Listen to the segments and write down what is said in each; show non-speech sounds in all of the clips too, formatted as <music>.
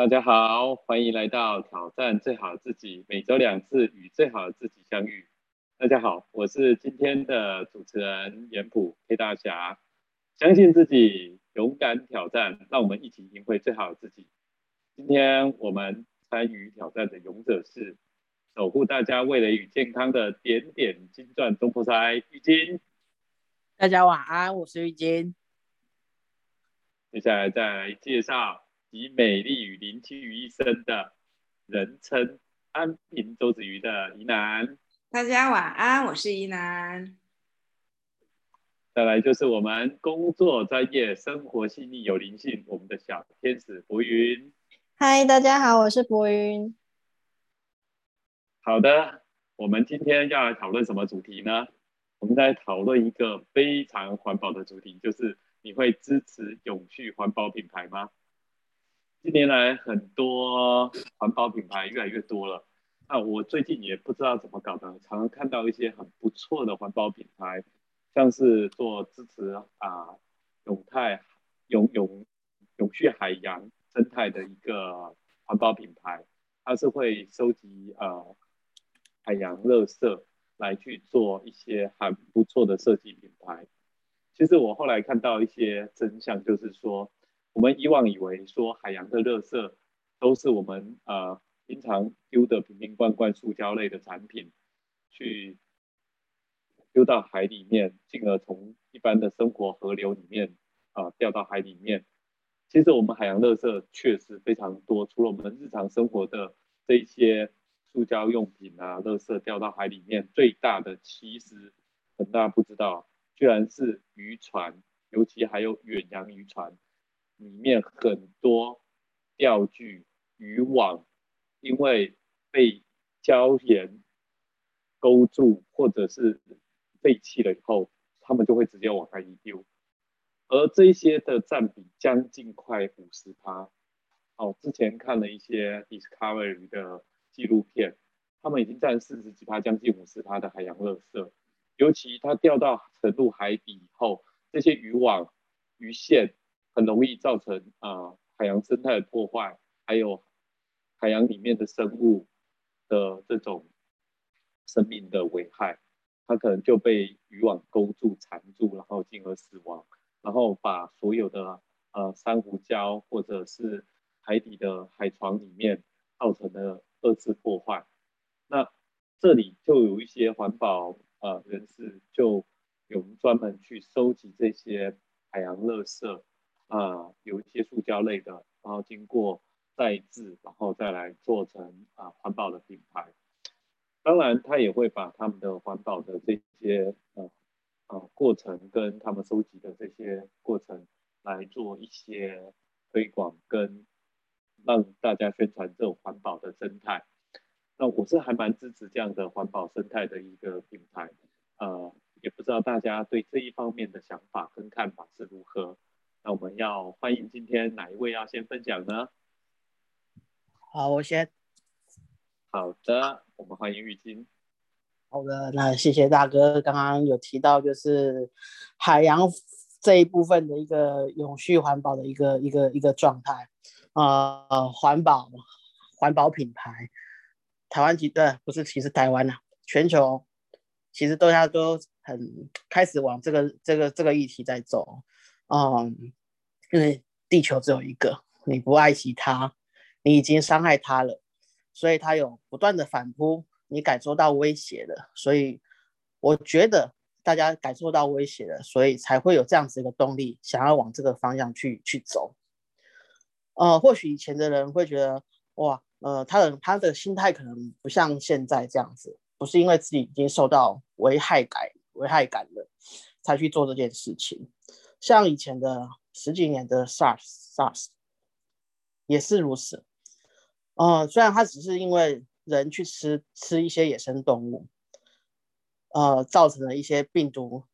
大家好，欢迎来到挑战最好的自己，每周两次与最好的自己相遇。大家好，我是今天的主持人严普 K 大侠。相信自己，勇敢挑战，让我们一起赢回最好的自己。今天我们参与挑战的勇者是守护大家味蕾与健康的点点金钻中破塞玉金。大家晚安，我是玉金。接下来再来介绍。集美丽与灵气于一身的人称安平周子瑜的宜南，大家晚安，我是宜南。再来就是我们工作专业、生活细腻有灵性，我们的小天使博云。嗨，大家好，我是博云。好的，我们今天要来讨论什么主题呢？我们在讨论一个非常环保的主题，就是你会支持永续环保品牌吗？近年来，很多环保品牌越来越多了。那我最近也不知道怎么搞的，常常看到一些很不错的环保品牌，像是做支持啊永泰永永永续海洋生态的一个环保品牌，它是会收集呃海洋垃圾来去做一些很不错的设计品牌。其实我后来看到一些真相，就是说。我们以往以为说海洋的垃圾都是我们呃平常丢的瓶瓶罐罐塑胶类的产品，去丢到海里面，进而从一般的生活河流里面啊掉到海里面。其实我们海洋垃圾确实非常多，除了我们日常生活的这些塑胶用品啊，垃圾掉到海里面，最大的其实很大不知道，居然是渔船，尤其还有远洋渔船。里面很多钓具、渔网，因为被礁岩勾住或者是废弃了以后，他们就会直接往海里丢，而这些的占比将近快五十趴。哦，之前看了一些 Discovery 的纪录片，他们已经占四十几趴，将近五十趴的海洋垃圾。尤其它掉到沉入海底以后，这些渔网、鱼线。很容易造成啊海洋生态的破坏，还有海洋里面的生物的这种生命的危害，它可能就被渔网勾住缠住，然后进而死亡，然后把所有的呃珊瑚礁或者是海底的海床里面造成的二次破坏。那这里就有一些环保呃人士就有专门去收集这些海洋垃圾。啊，有一些塑胶类的，然后经过再制，然后再来做成啊环保的品牌。当然，他也会把他们的环保的这些呃呃过程跟他们收集的这些过程来做一些推广，跟让大家宣传这种环保的生态。那我是还蛮支持这样的环保生态的一个品牌。呃，也不知道大家对这一方面的想法跟看法是如何。那我们要欢迎今天哪一位要先分享呢？好，我先。好的，我们欢迎玉金。好的，那谢谢大哥，刚刚有提到就是海洋这一部分的一个永续环保的一个一个一个状态啊，环保环保品牌，台湾其对不是其实台湾呐，全球其实大家都很开始往这个这个这个议题在走。嗯，因为地球只有一个，你不爱惜它，你已经伤害它了，所以它有不断的反扑，你感受到威胁了，所以我觉得大家感受到威胁了，所以才会有这样子一个动力，想要往这个方向去去走。呃，或许以前的人会觉得，哇，呃，他的他的心态可能不像现在这样子，不是因为自己已经受到危害感危害感了，才去做这件事情。像以前的十几年的 SARS，SARS 也是如此。呃，虽然它只是因为人去吃吃一些野生动物，呃，造成了一些病毒，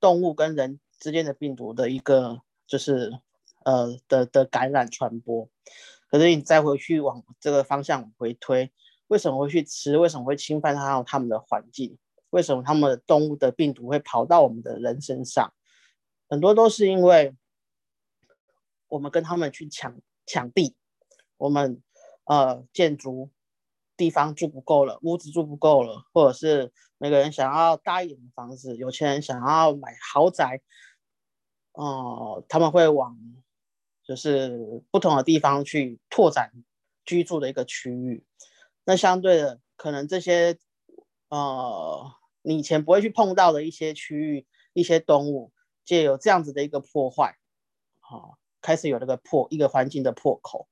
动物跟人之间的病毒的一个就是呃的的感染传播。可是你再回去往这个方向回推，为什么会去吃？为什么会侵犯到他们的环境？为什么他们的动物的病毒会跑到我们的人身上？很多都是因为我们跟他们去抢抢地，我们呃建筑地方住不够了，屋子住不够了，或者是每个人想要大一点的房子，有钱人想要买豪宅，哦，他们会往就是不同的地方去拓展居住的一个区域。那相对的，可能这些呃你以前不会去碰到的一些区域、一些动物，借由这样子的一个破坏，好，开始有这个破一个环境的破口。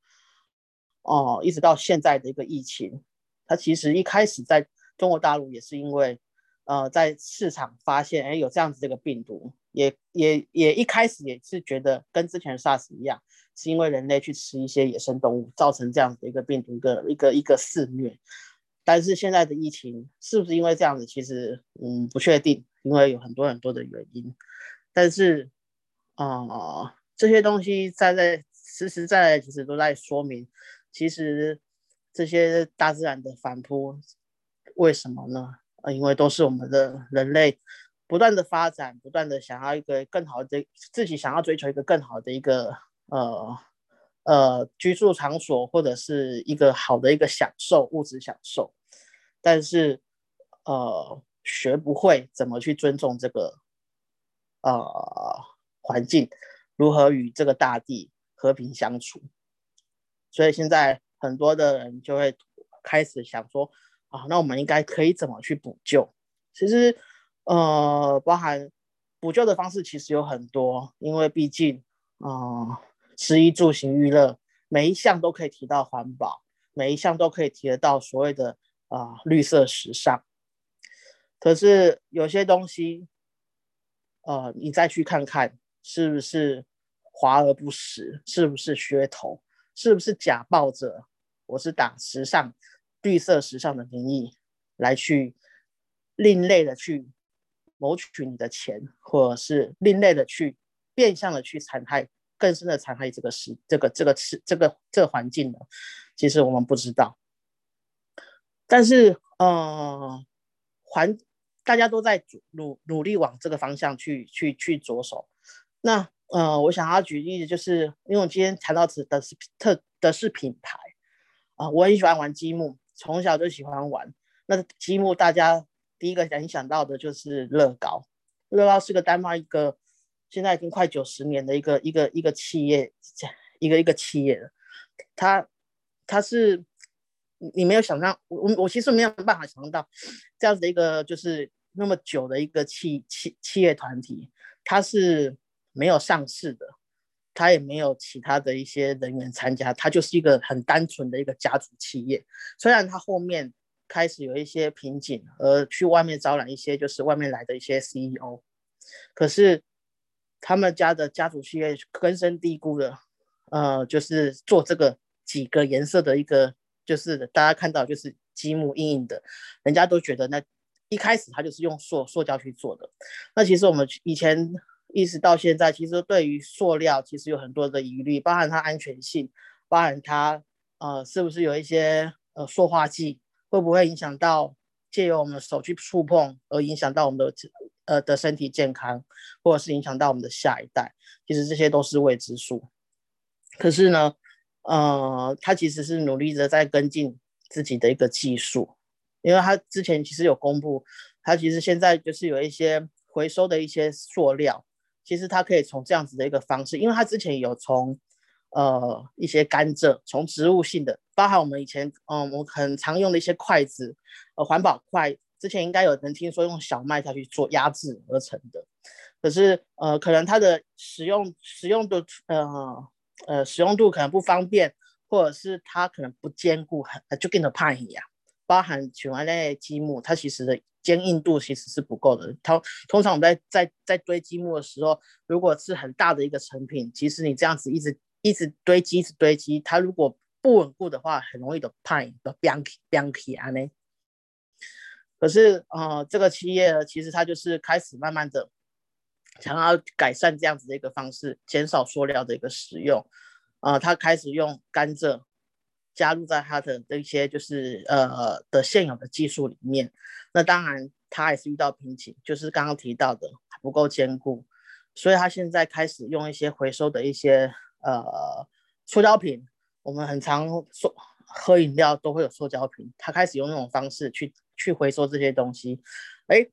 哦，一直到现在的一个疫情，它其实一开始在中国大陆也是因为，呃，在市场发现，哎，有这样子这个病毒，也也也一开始也是觉得跟之前的 SARS 一样，是因为人类去吃一些野生动物，造成这样的一个病毒一个一个一个肆虐。但是现在的疫情是不是因为这样子，其实嗯不确定，因为有很多很多的原因。但是，啊，这些东西在在实实在在其实都在说明。其实这些大自然的反扑，为什么呢？呃，因为都是我们的人类不断的发展，不断的想要一个更好的自己想要追求一个更好的一个呃呃居住场所，或者是一个好的一个享受物质享受，但是呃学不会怎么去尊重这个呃环境，如何与这个大地和平相处。所以现在很多的人就会开始想说，啊，那我们应该可以怎么去补救？其实，呃，包含补救的方式其实有很多，因为毕竟，啊，食衣住行娱乐每一项都可以提到环保，每一项都可以提得到所谓的啊绿色时尚。可是有些东西，呃，你再去看看是不是华而不实，是不是噱头？是不是假抱着我是打时尚、绿色时尚的名义来去另类的去谋取你的钱，或者是另类的去变相的去残害、更深的残害这个时、这个、这个、是这个、这个环境呢？其实我们不知道。但是，呃，环大家都在努努努力往这个方向去、去、去着手。那。呃，我想要举例子，就是因为我今天谈到的的是特的是品牌啊，我很喜欢玩积木，从小就喜欢玩。那积木大家第一个联想到的就是乐高，乐高是个丹麦一个现在已经快九十年的一个一个一个企业，一个一个企业了。它它是你没有想象，我我其实没有办法想到这样子的一个就是那么久的一个企企企业团体，它是。没有上市的，它也没有其他的一些人员参加，它就是一个很单纯的一个家族企业。虽然它后面开始有一些瓶颈，而去外面招揽一些就是外面来的一些 CEO，可是他们家的家族企业根深蒂固的，呃，就是做这个几个颜色的一个，就是大家看到就是积木硬硬的，人家都觉得那一开始他就是用塑塑胶去做的。那其实我们以前。一直到现在，其实对于塑料其实有很多的疑虑，包含它安全性，包含它呃是不是有一些呃塑化剂，会不会影响到借由我们的手去触碰而影响到我们的呃的身体健康，或者是影响到我们的下一代，其实这些都是未知数。可是呢，呃，他其实是努力的在跟进自己的一个技术，因为他之前其实有公布，他其实现在就是有一些回收的一些塑料。其实它可以从这样子的一个方式，因为它之前有从呃一些甘蔗，从植物性的，包含我们以前嗯我们很常用的一些筷子，呃环保筷，之前应该有人听说用小麦下去做压制而成的，可是呃可能它的使用使用的呃呃使用度可能不方便，或者是它可能不坚固，很就跟着怕一样，包含取完那些积木，它其实的。坚硬度其实是不够的。它通常我们在在在堆积木的时候，如果是很大的一个成品，其实你这样子一直一直堆积，一直堆积，它如果不稳固的话，很容易的派的 bianchi bianchi 啊呢。可是呃，这个企业其实它就是开始慢慢的想要改善这样子的一个方式，减少塑料的一个使用。呃，它开始用甘蔗。加入在他的这些就是呃的现有的技术里面，那当然他也是遇到瓶颈，就是刚刚提到的不够坚固，所以他现在开始用一些回收的一些呃塑料品我们很常说喝饮料都会有塑胶瓶，他开始用那种方式去去回收这些东西。哎，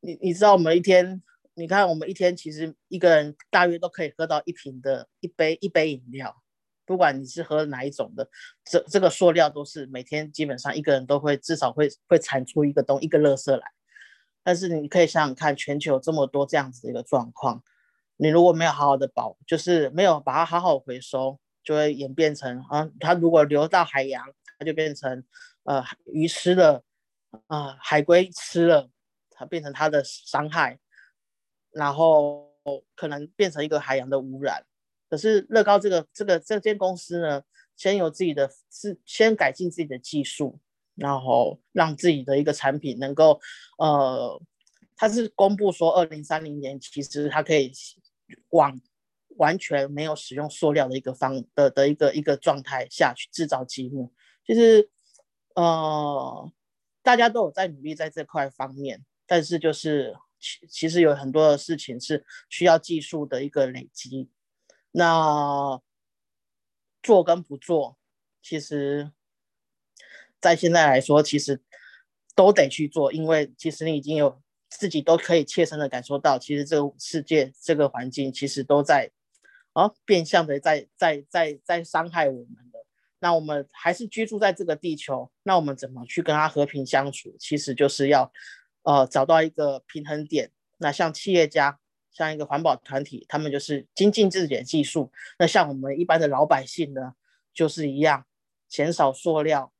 你你知道我们一天，你看我们一天其实一个人大约都可以喝到一瓶的一杯一杯饮料，不管你是喝哪一种的，这这个塑料都是每天基本上一个人都会至少会会产出一个东一个垃圾来。但是你可以想想看，全球这么多这样子的一个状况，你如果没有好好的保，就是没有把它好好回收，就会演变成啊，它如果流到海洋，它就变成呃鱼吃了，啊海龟吃了，它变成它的伤害，然后可能变成一个海洋的污染。可是乐高这个这个这间公司呢，先有自己的是先改进自己的技术。然后让自己的一个产品能够，呃，它是公布说二零三零年其实它可以往完全没有使用塑料的一个方的的一个一个状态下去制造积木。其实，呃，大家都有在努力在这块方面，但是就是其其实有很多的事情是需要技术的一个累积。那做跟不做，其实。在现在来说，其实都得去做，因为其实你已经有自己都可以切身的感受到，其实这个世界、这个环境其实都在啊变相的在在在在伤害我们的。那我们还是居住在这个地球，那我们怎么去跟它和平相处？其实就是要呃找到一个平衡点。那像企业家，像一个环保团体，他们就是精进自己的技术。那像我们一般的老百姓呢，就是一样减少塑料。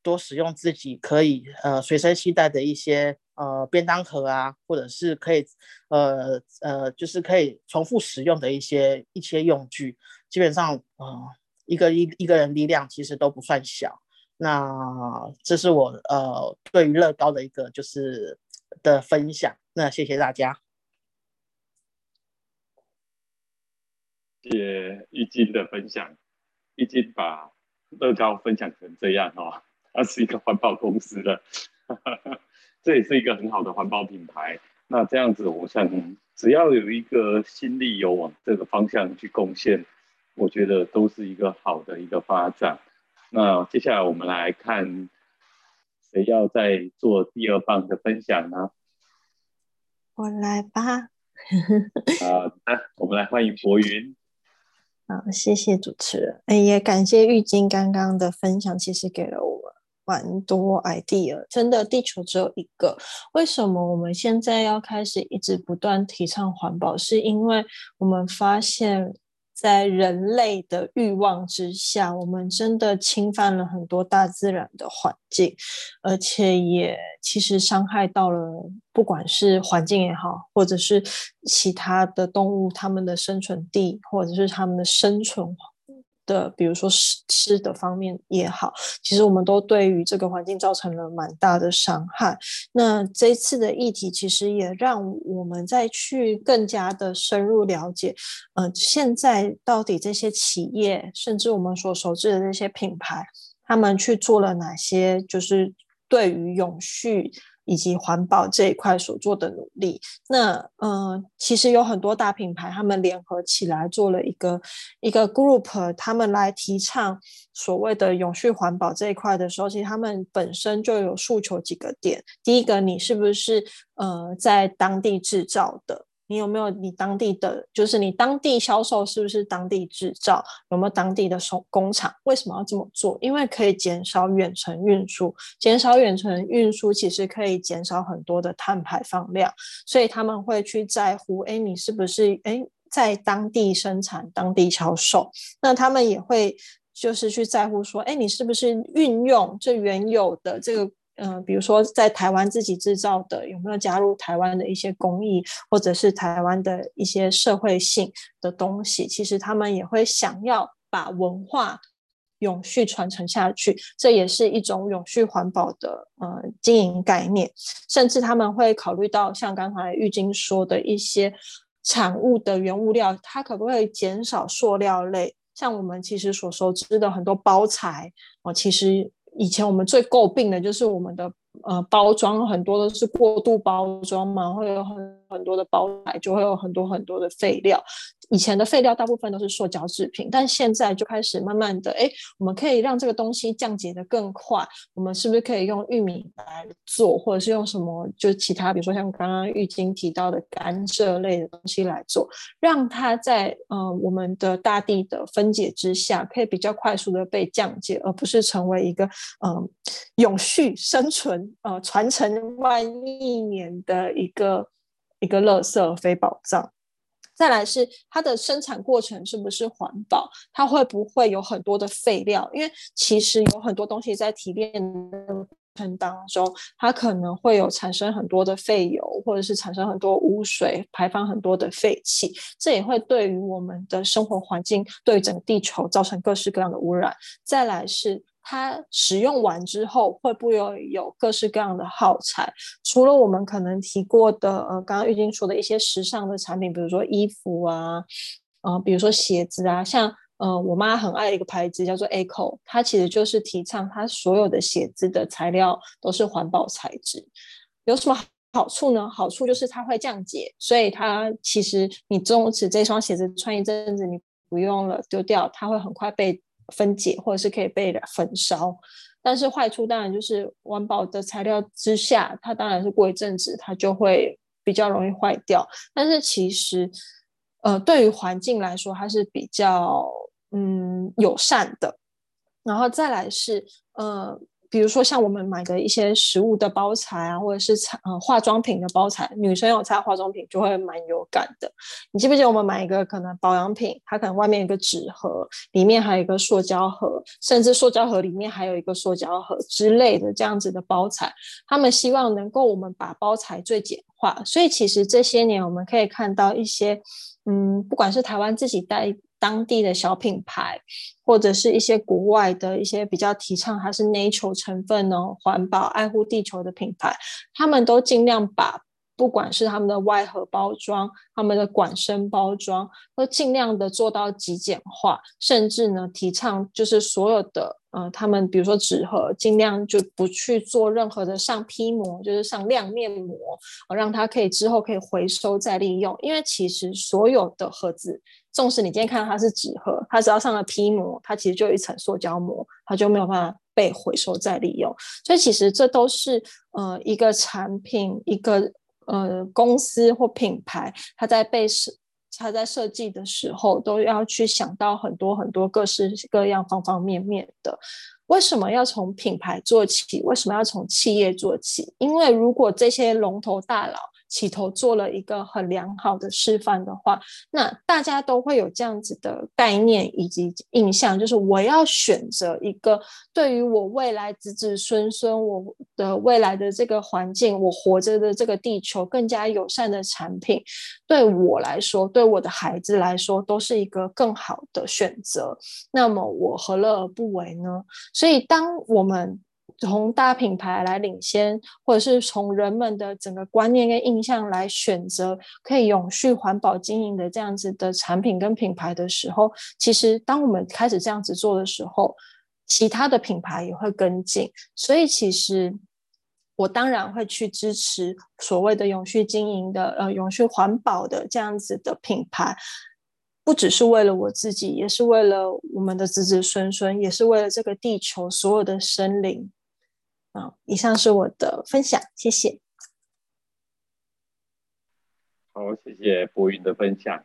多使用自己可以呃随身携带的一些呃便当盒啊，或者是可以呃呃就是可以重复使用的一些一些用具，基本上呃一个一一个人力量其实都不算小。那这是我呃对于乐高的一个就是的分享。那谢谢大家。谢谢玉金的分享，玉金把乐高分享成这样哦。它是一个环保公司的，<laughs> 这也是一个很好的环保品牌。那这样子，我想只要有一个心力有往这个方向去贡献，我觉得都是一个好的一个发展。那接下来我们来看，谁要再做第二棒的分享呢？我来吧。好 <laughs> 的，我们来欢迎博云。好，谢谢主持人。哎，也感谢玉晶刚刚的分享，其实给了我。蛮多 idea，真的，地球只有一个。为什么我们现在要开始一直不断提倡环保？是因为我们发现，在人类的欲望之下，我们真的侵犯了很多大自然的环境，而且也其实伤害到了，不管是环境也好，或者是其他的动物，它们的生存地，或者是它们的生存。的，比如说吃吃的方面也好，其实我们都对于这个环境造成了蛮大的伤害。那这次的议题其实也让我们再去更加的深入了解，呃，现在到底这些企业，甚至我们所熟知的那些品牌，他们去做了哪些，就是对于永续。以及环保这一块所做的努力，那嗯，其实有很多大品牌，他们联合起来做了一个一个 group，他们来提倡所谓的永续环保这一块的时候，其实他们本身就有诉求几个点。第一个，你是不是呃在当地制造的？你有没有你当地的，就是你当地销售是不是当地制造？有没有当地的手工厂？为什么要这么做？因为可以减少远程运输，减少远程运输其实可以减少很多的碳排放量，所以他们会去在乎，哎，你是不是哎在当地生产、当地销售？那他们也会就是去在乎说，哎，你是不是运用这原有的这个。嗯，比如说在台湾自己制造的，有没有加入台湾的一些工艺，或者是台湾的一些社会性的东西？其实他们也会想要把文化永续传承下去，这也是一种永续环保的呃经营概念。甚至他们会考虑到像刚才玉晶说的一些产物的原物料，它可不可以减少塑料类？像我们其实所熟知的很多包材哦，其实。以前我们最诟病的就是我们的呃包装，很多都是过度包装嘛，会有很很多的包材，就会有很多很多的废料。以前的废料大部分都是塑胶制品，但现在就开始慢慢的，哎，我们可以让这个东西降解的更快。我们是不是可以用玉米来做，或者是用什么，就其他，比如说像刚刚玉晶提到的甘蔗类的东西来做，让它在呃我们的大地的分解之下，可以比较快速的被降解，而不是成为一个嗯永续生存呃传承万亿年的一个一个垃圾非宝藏。再来是它的生产过程是不是环保？它会不会有很多的废料？因为其实有很多东西在提炼过程当中，它可能会有产生很多的废油，或者是产生很多污水，排放很多的废气，这也会对于我们的生活环境，对整个地球造成各式各样的污染。再来是。它使用完之后会不会有各式各样的耗材？除了我们可能提过的，呃，刚刚玉晶说的一些时尚的产品，比如说衣服啊，呃，比如说鞋子啊，像呃，我妈很爱一个牌子叫做 Echo，它其实就是提倡它所有的鞋子的材料都是环保材质。有什么好处呢？好处就是它会降解，所以它其实你终止这双鞋子穿一阵子，你不用了丢掉，它会很快被。分解或者是可以被焚烧，但是坏处当然就是环保的材料之下，它当然是过一阵子它就会比较容易坏掉。但是其实，呃，对于环境来说，它是比较嗯友善的。然后再来是呃。比如说像我们买的一些食物的包材啊，或者是呃化妆品的包材，女生有擦化妆品就会蛮有感的。你记不记得我们买一个可能保养品，它可能外面一个纸盒，里面还有一个塑胶盒，甚至塑胶盒里面还有一个塑胶盒之类的这样子的包材，他们希望能够我们把包材最简化。所以其实这些年我们可以看到一些，嗯，不管是台湾自己带。当地的小品牌，或者是一些国外的一些比较提倡它是 nature 成分哦，环保、爱护地球的品牌，他们都尽量把不管是他们的外盒包装、他们的管身包装，都尽量的做到极简化，甚至呢提倡就是所有的呃，他们比如说纸盒，尽量就不去做任何的上批膜，就是上亮面膜，让它可以之后可以回收再利用，因为其实所有的盒子。纵使你今天看到它是纸盒，它只要上了 P 膜，它其实就有一层塑胶膜，它就没有办法被回收再利用。所以其实这都是呃一个产品、一个呃公司或品牌，它在被设、它在设计的时候，都要去想到很多很多各式各样、方方面面的。为什么要从品牌做起？为什么要从企业做起？因为如果这些龙头大佬，起头做了一个很良好的示范的话，那大家都会有这样子的概念以及印象，就是我要选择一个对于我未来子子孙孙我的未来的这个环境，我活着的这个地球更加友善的产品，对我来说，对我的孩子来说，都是一个更好的选择。那么我何乐而不为呢？所以当我们从大品牌来领先，或者是从人们的整个观念跟印象来选择可以永续环保经营的这样子的产品跟品牌的时候，其实当我们开始这样子做的时候，其他的品牌也会跟进。所以其实我当然会去支持所谓的永续经营的呃永续环保的这样子的品牌，不只是为了我自己，也是为了我们的子子孙孙，也是为了这个地球所有的生灵。以上是我的分享，谢谢。好，谢谢博云的分享。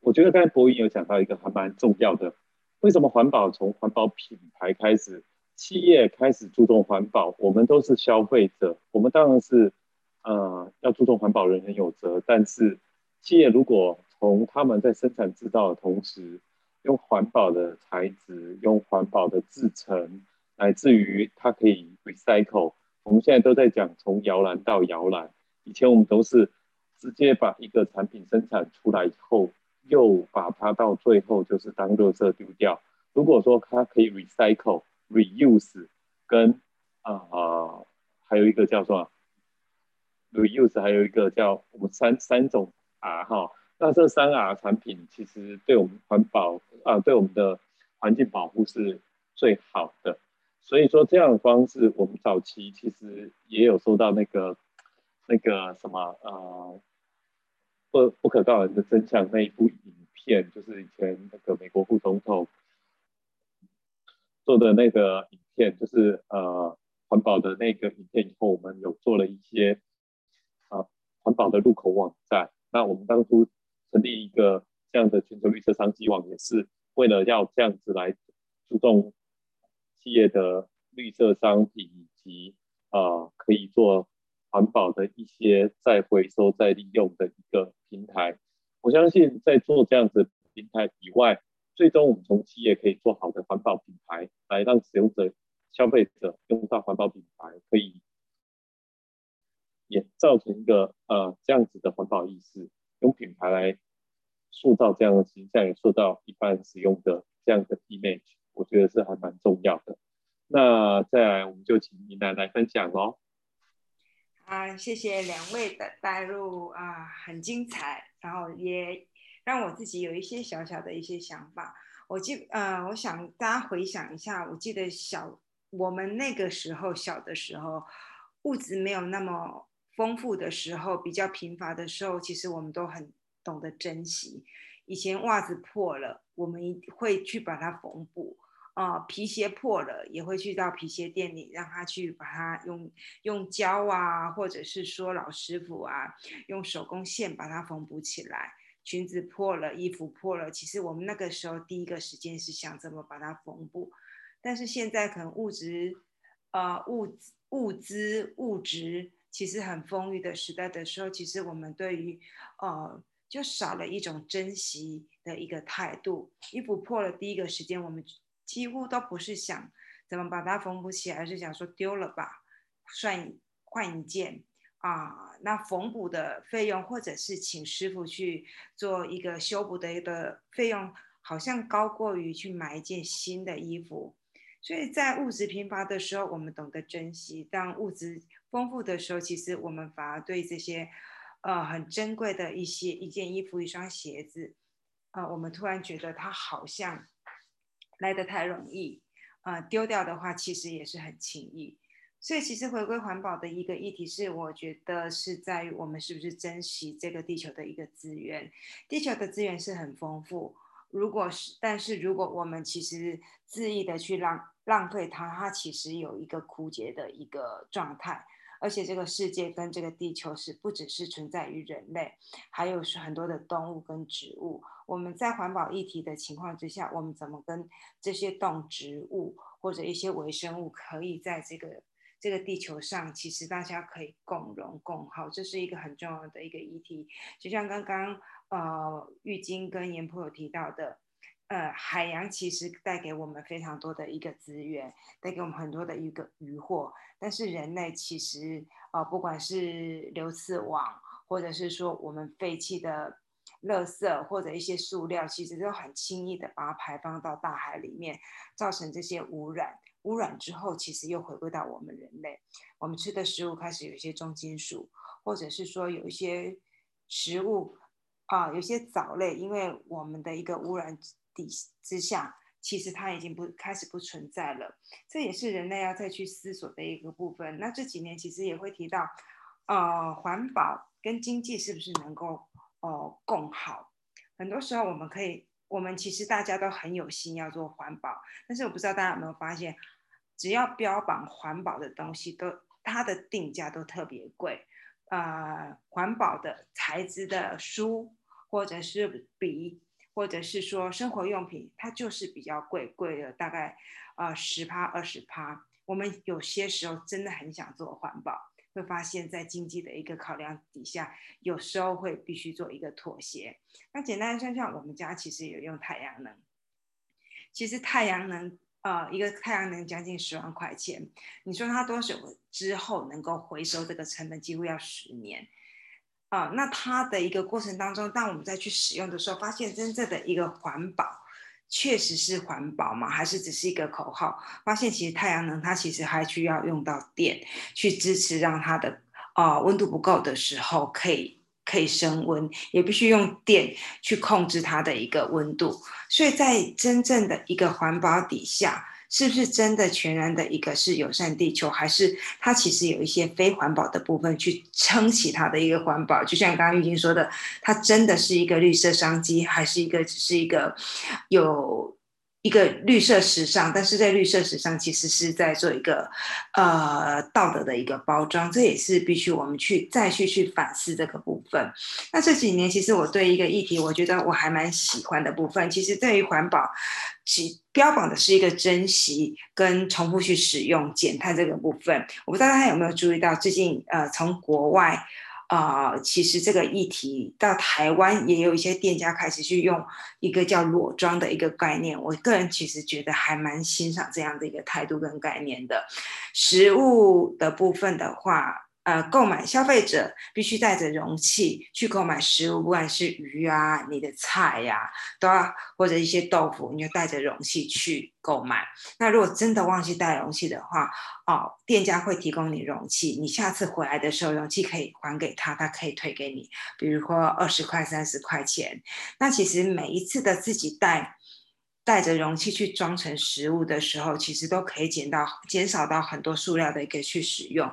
我觉得刚才博云有讲到一个还蛮重要的，为什么环保从环保品牌开始，企业开始注重环保？我们都是消费者，我们当然是呃要注重环保，人人有责。但是企业如果从他们在生产制造的同时，用环保的材质，用环保的制成。乃至于它可以 recycle，我们现在都在讲从摇篮到摇篮。以前我们都是直接把一个产品生产出来以后，又把它到最后就是当垃圾丢掉。如果说它可以 recycle、reuse，跟啊还有一个叫做 reuse，还有一个叫我们三三种 R 哈，那这三 R 产品其实对我们环保啊，对我们的环境保护是最好的。所以说这样的方式，我们早期其实也有收到那个那个什么呃不不可告人的真相那一部影片，就是以前那个美国副总统做的那个影片，就是呃环保的那个影片以后，我们有做了一些啊环保的入口网站。那我们当初成立一个这样的全球绿色商机网，也是为了要这样子来注重企业的绿色商品以及啊可以做环保的一些再回收再利用的一个平台。我相信在做这样子平台以外，最终我们从企业可以做好的环保品牌，来让使用者、消费者用到环保品牌，可以。也造成一个呃这样子的环保意识，用品牌来塑造这样的形象，也塑造一般使用的这样的 image，我觉得是还蛮重要的。那再来，我们就请妮娜来分享喽。啊，谢谢两位的带入啊，很精彩，然后也让我自己有一些小小的一些想法。我记呃，我想大家回想一下，我记得小我们那个时候小的时候，物质没有那么。丰富的时候，比较贫乏的时候，其实我们都很懂得珍惜。以前袜子破了，我们会去把它缝补；啊，皮鞋破了，也会去到皮鞋店里，让他去把它用用胶啊，或者是说老师傅啊，用手工线把它缝补起来。裙子破了，衣服破了，其实我们那个时候第一个时间是想怎么把它缝补。但是现在可能物质，呃，物物资物质。其实很丰裕的时代的时候，其实我们对于，呃，就少了一种珍惜的一个态度。衣服破了，第一个时间我们几乎都不是想怎么把它缝补起来，而是想说丢了吧，算换一件啊。那缝补的费用，或者是请师傅去做一个修补的一个费用，好像高过于去买一件新的衣服。所以在物质贫乏的时候，我们懂得珍惜；当物质丰富的时候，其实我们反而对这些，呃，很珍贵的一些一件衣服、一双鞋子，呃，我们突然觉得它好像来得太容易，呃，丢掉的话其实也是很轻易。所以，其实回归环保的一个议题是，我觉得是在于我们是不是珍惜这个地球的一个资源。地球的资源是很丰富。如果是，但是如果我们其实恣意的去浪浪费它，它其实有一个枯竭的一个状态。而且这个世界跟这个地球是不只是存在于人类，还有是很多的动物跟植物。我们在环保议题的情况之下，我们怎么跟这些动植物或者一些微生物可以在这个这个地球上，其实大家可以共荣共好，这是一个很重要的一个议题。就像刚刚。呃，玉晶跟严婆有提到的，呃，海洋其实带给我们非常多的一个资源，带给我们很多的一个渔获。但是人类其实，呃，不管是流刺网，或者是说我们废弃的垃圾或者一些塑料，其实都很轻易的把它排放到大海里面，造成这些污染。污染之后，其实又回归到我们人类，我们吃的食物开始有一些重金属，或者是说有一些食物。啊，有些藻类，因为我们的一个污染底之下，其实它已经不开始不存在了。这也是人类要再去思索的一个部分。那这几年其实也会提到，呃，环保跟经济是不是能够哦共好？很多时候我们可以，我们其实大家都很有心要做环保，但是我不知道大家有没有发现，只要标榜环保的东西，都它的定价都特别贵。呃，环保的材质的书。或者是笔，或者是说生活用品，它就是比较贵，贵了大概呃十趴二十趴。我们有些时候真的很想做环保，会发现在经济的一个考量底下，有时候会必须做一个妥协。那简单想想，我们家其实有用太阳能，其实太阳能呃一个太阳能将近十万块钱，你说它多久之后能够回收这个成本，几乎要十年。啊，那它的一个过程当中，当我们再去使用的时候，发现真正的一个环保，确实是环保吗？还是只是一个口号？发现其实太阳能它其实还需要用到电去支持，让它的啊温度不够的时候可以可以升温，也必须用电去控制它的一个温度。所以在真正的一个环保底下，是不是真的全然的一个是友善地球，还是它其实有一些非环保的部分去撑起它的一个环保？就像刚刚玉晶说的，它真的是一个绿色商机，还是一个只是一个有？一个绿色时尚，但是在绿色时尚其实是在做一个呃道德的一个包装，这也是必须我们去再去去反思这个部分。那这几年其实我对一个议题，我觉得我还蛮喜欢的部分，其实对于环保，其标榜的是一个珍惜跟重复去使用、减碳这个部分。我不知道大家有没有注意到，最近呃从国外。啊，其实这个议题到台湾也有一些店家开始去用一个叫裸妆的一个概念，我个人其实觉得还蛮欣赏这样的一个态度跟概念的。食物的部分的话。呃，购买消费者必须带着容器去购买食物，不管是鱼啊、你的菜呀，都要或者一些豆腐，你就带着容器去购买。那如果真的忘记带容器的话，哦，店家会提供你容器，你下次回来的时候，容器可以还给他，他可以退给你，比如说二十块、三十块钱。那其实每一次的自己带。带着容器去装成食物的时候，其实都可以减到减少到很多塑料的一个去使用。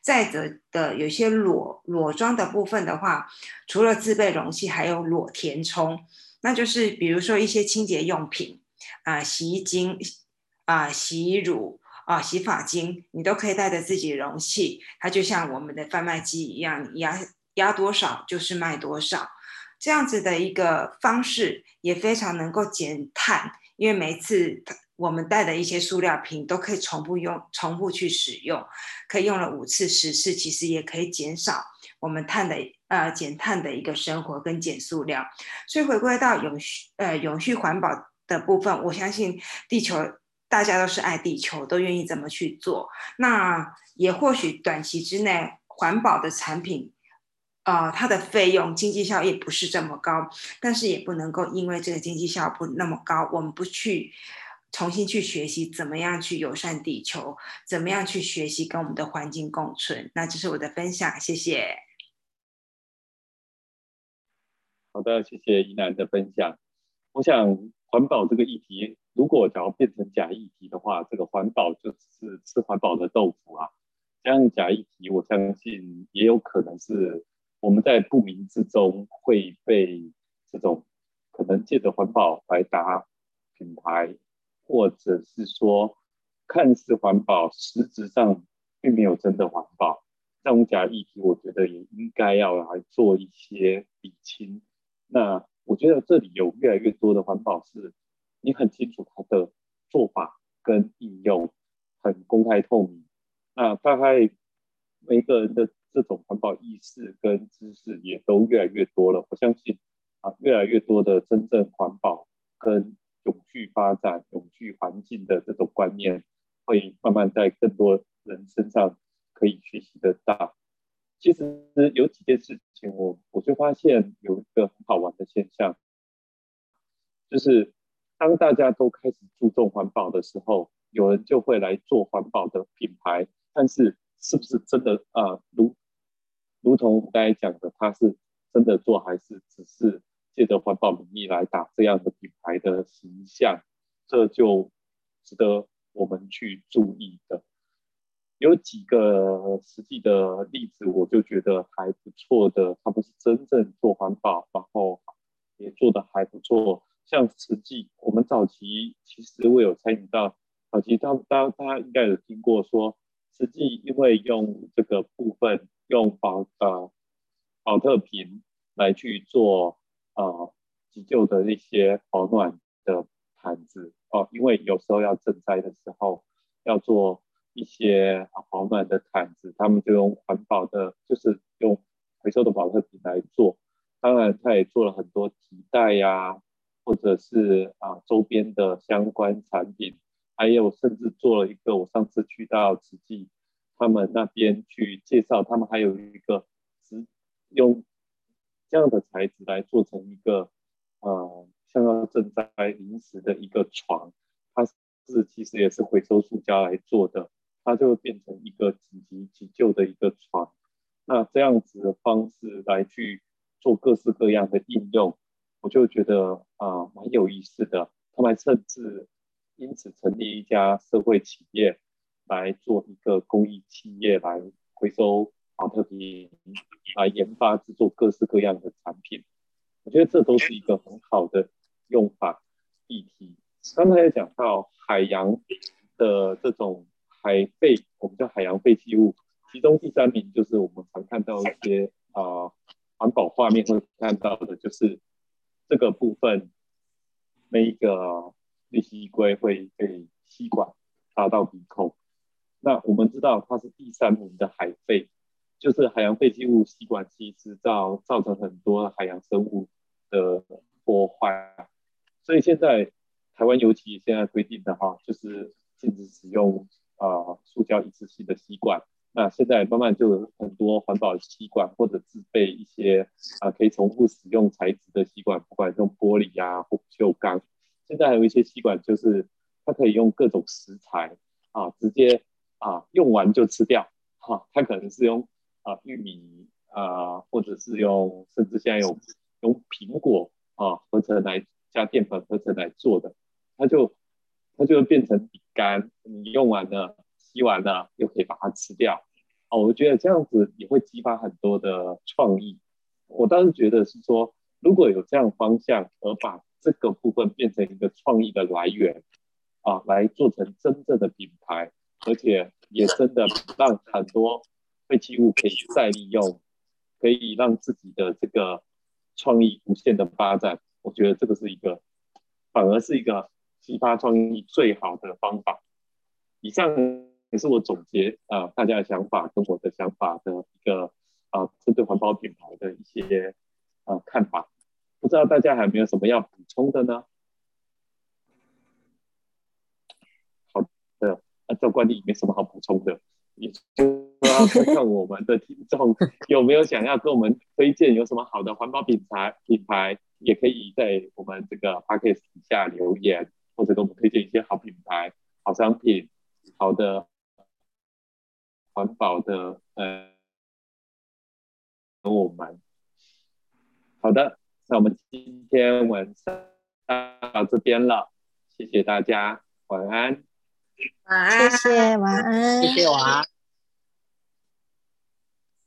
再者的，有些裸裸装的部分的话，除了自备容器，还有裸填充，那就是比如说一些清洁用品啊，洗衣精啊，洗衣乳啊，洗发精，你都可以带着自己容器。它就像我们的贩卖机一样，压压多少就是卖多少。这样子的一个方式也非常能够减碳，因为每次我们带的一些塑料瓶都可以重复用、重复去使用，可以用了五次、十次，其实也可以减少我们碳的呃减碳的一个生活跟减塑料。所以回归到永续呃永续环保的部分，我相信地球大家都是爱地球，都愿意怎么去做。那也或许短期之内环保的产品。呃，它的费用经济效益不是这么高，但是也不能够因为这个经济效益不那么高，我们不去重新去学习怎么样去友善地球，怎么样去学习跟我们的环境共存。那这是我的分享，谢谢。好的，谢谢怡南的分享。我想环保这个议题，如果假如变成假议题的话，这个环保就是吃环保的豆腐啊。这样假议题，我相信也有可能是。我们在不明之中会被这种可能借着环保来打品牌，或者是说看似环保，实质上并没有真的环保。这种假议题，我觉得也应该要来做一些理清。那我觉得这里有越来越多的环保是，你很清楚它的做法跟应用，很公开透明。那大概每个人的。这种环保意识跟知识也都越来越多了，我相信啊，越来越多的真正环保跟永续发展、永续环境的这种观念，会慢慢在更多人身上可以学习得到。其实有几件事情，我我就发现有一个很好玩的现象，就是当大家都开始注重环保的时候，有人就会来做环保的品牌，但是是不是真的啊？如如同我刚才讲的，他是真的做，还是只是借着环保名义来打这样的品牌的形象？这就值得我们去注意的。有几个实际的例子，我就觉得还不错的，他们是真正做环保，然后也做的还不错。像实际，我们早期其实我有参与到，早期大大大家应该有听过说，实际因为用这个部分。用保呃保特瓶来去做呃急救的一些保暖的毯子哦，因为有时候要赈灾的时候要做一些保暖的毯子，他们就用环保的，就是用回收的保特瓶来做。当然，他也做了很多提袋呀，或者是啊周边的相关产品，还有甚至做了一个我上次去到慈济。他们那边去介绍，他们还有一个是用这样的材质来做成一个呃，像要赈灾临时的一个床，它是其实也是回收塑胶来做的，它就会变成一个紧急急救的一个床。那这样子的方式来去做各式各样的应用，我就觉得啊蛮有意思的。他们甚至因此成立一家社会企业来做一个公益企业来回收啊特瓶，来研发制作各式各样的产品。我觉得这都是一个很好的用法议题。刚才也讲到海洋的这种海废，我们叫海洋废弃物，其中第三名就是我们常看到一些啊环保画面会看到的，就是这个部分，那一个利息龟会被吸管插到鼻孔。那我们知道它是第三名的海废。就是海洋废弃物吸管器制造造成很多海洋生物的破坏，所以现在台湾尤其现在规定的哈，就是禁止使用啊塑胶一次性的吸管。那现在慢慢就有很多环保吸管或者自备一些啊可以重复使用材质的吸管，不管用玻璃呀或不锈钢。现在还有一些吸管就是它可以用各种食材啊直接啊用完就吃掉哈，它可能是用。啊，玉米啊，或者是用，甚至现在有用苹果啊合成来加淀粉合成来做的，它就它就会变成饼干。你用完了，吸完了，又可以把它吃掉。啊，我觉得这样子也会激发很多的创意。我倒是觉得是说，如果有这样方向，而把这个部分变成一个创意的来源啊，来做成真正的品牌，而且也真的让很多。废弃物可以再利用，可以让自己的这个创意无限的发展。我觉得这个是一个，反而是一个激发创意最好的方法。以上也是我总结啊大家的想法跟我的想法的一个啊针对环保品牌的一些啊看法。不知道大家还有没有什么要补充的呢？好的，按照惯例没什么好补充的。也就要看看我们的听众 <laughs> 有没有想要跟我们推荐有什么好的环保品牌，品牌也可以在我们这个 p a c k a g e 底下留言，或者给我们推荐一些好品牌、好商品、好的环保的呃，我们好的，那我们今天晚上到这边了，谢谢大家，晚安。晚安，谢谢，晚安，谢谢晚安。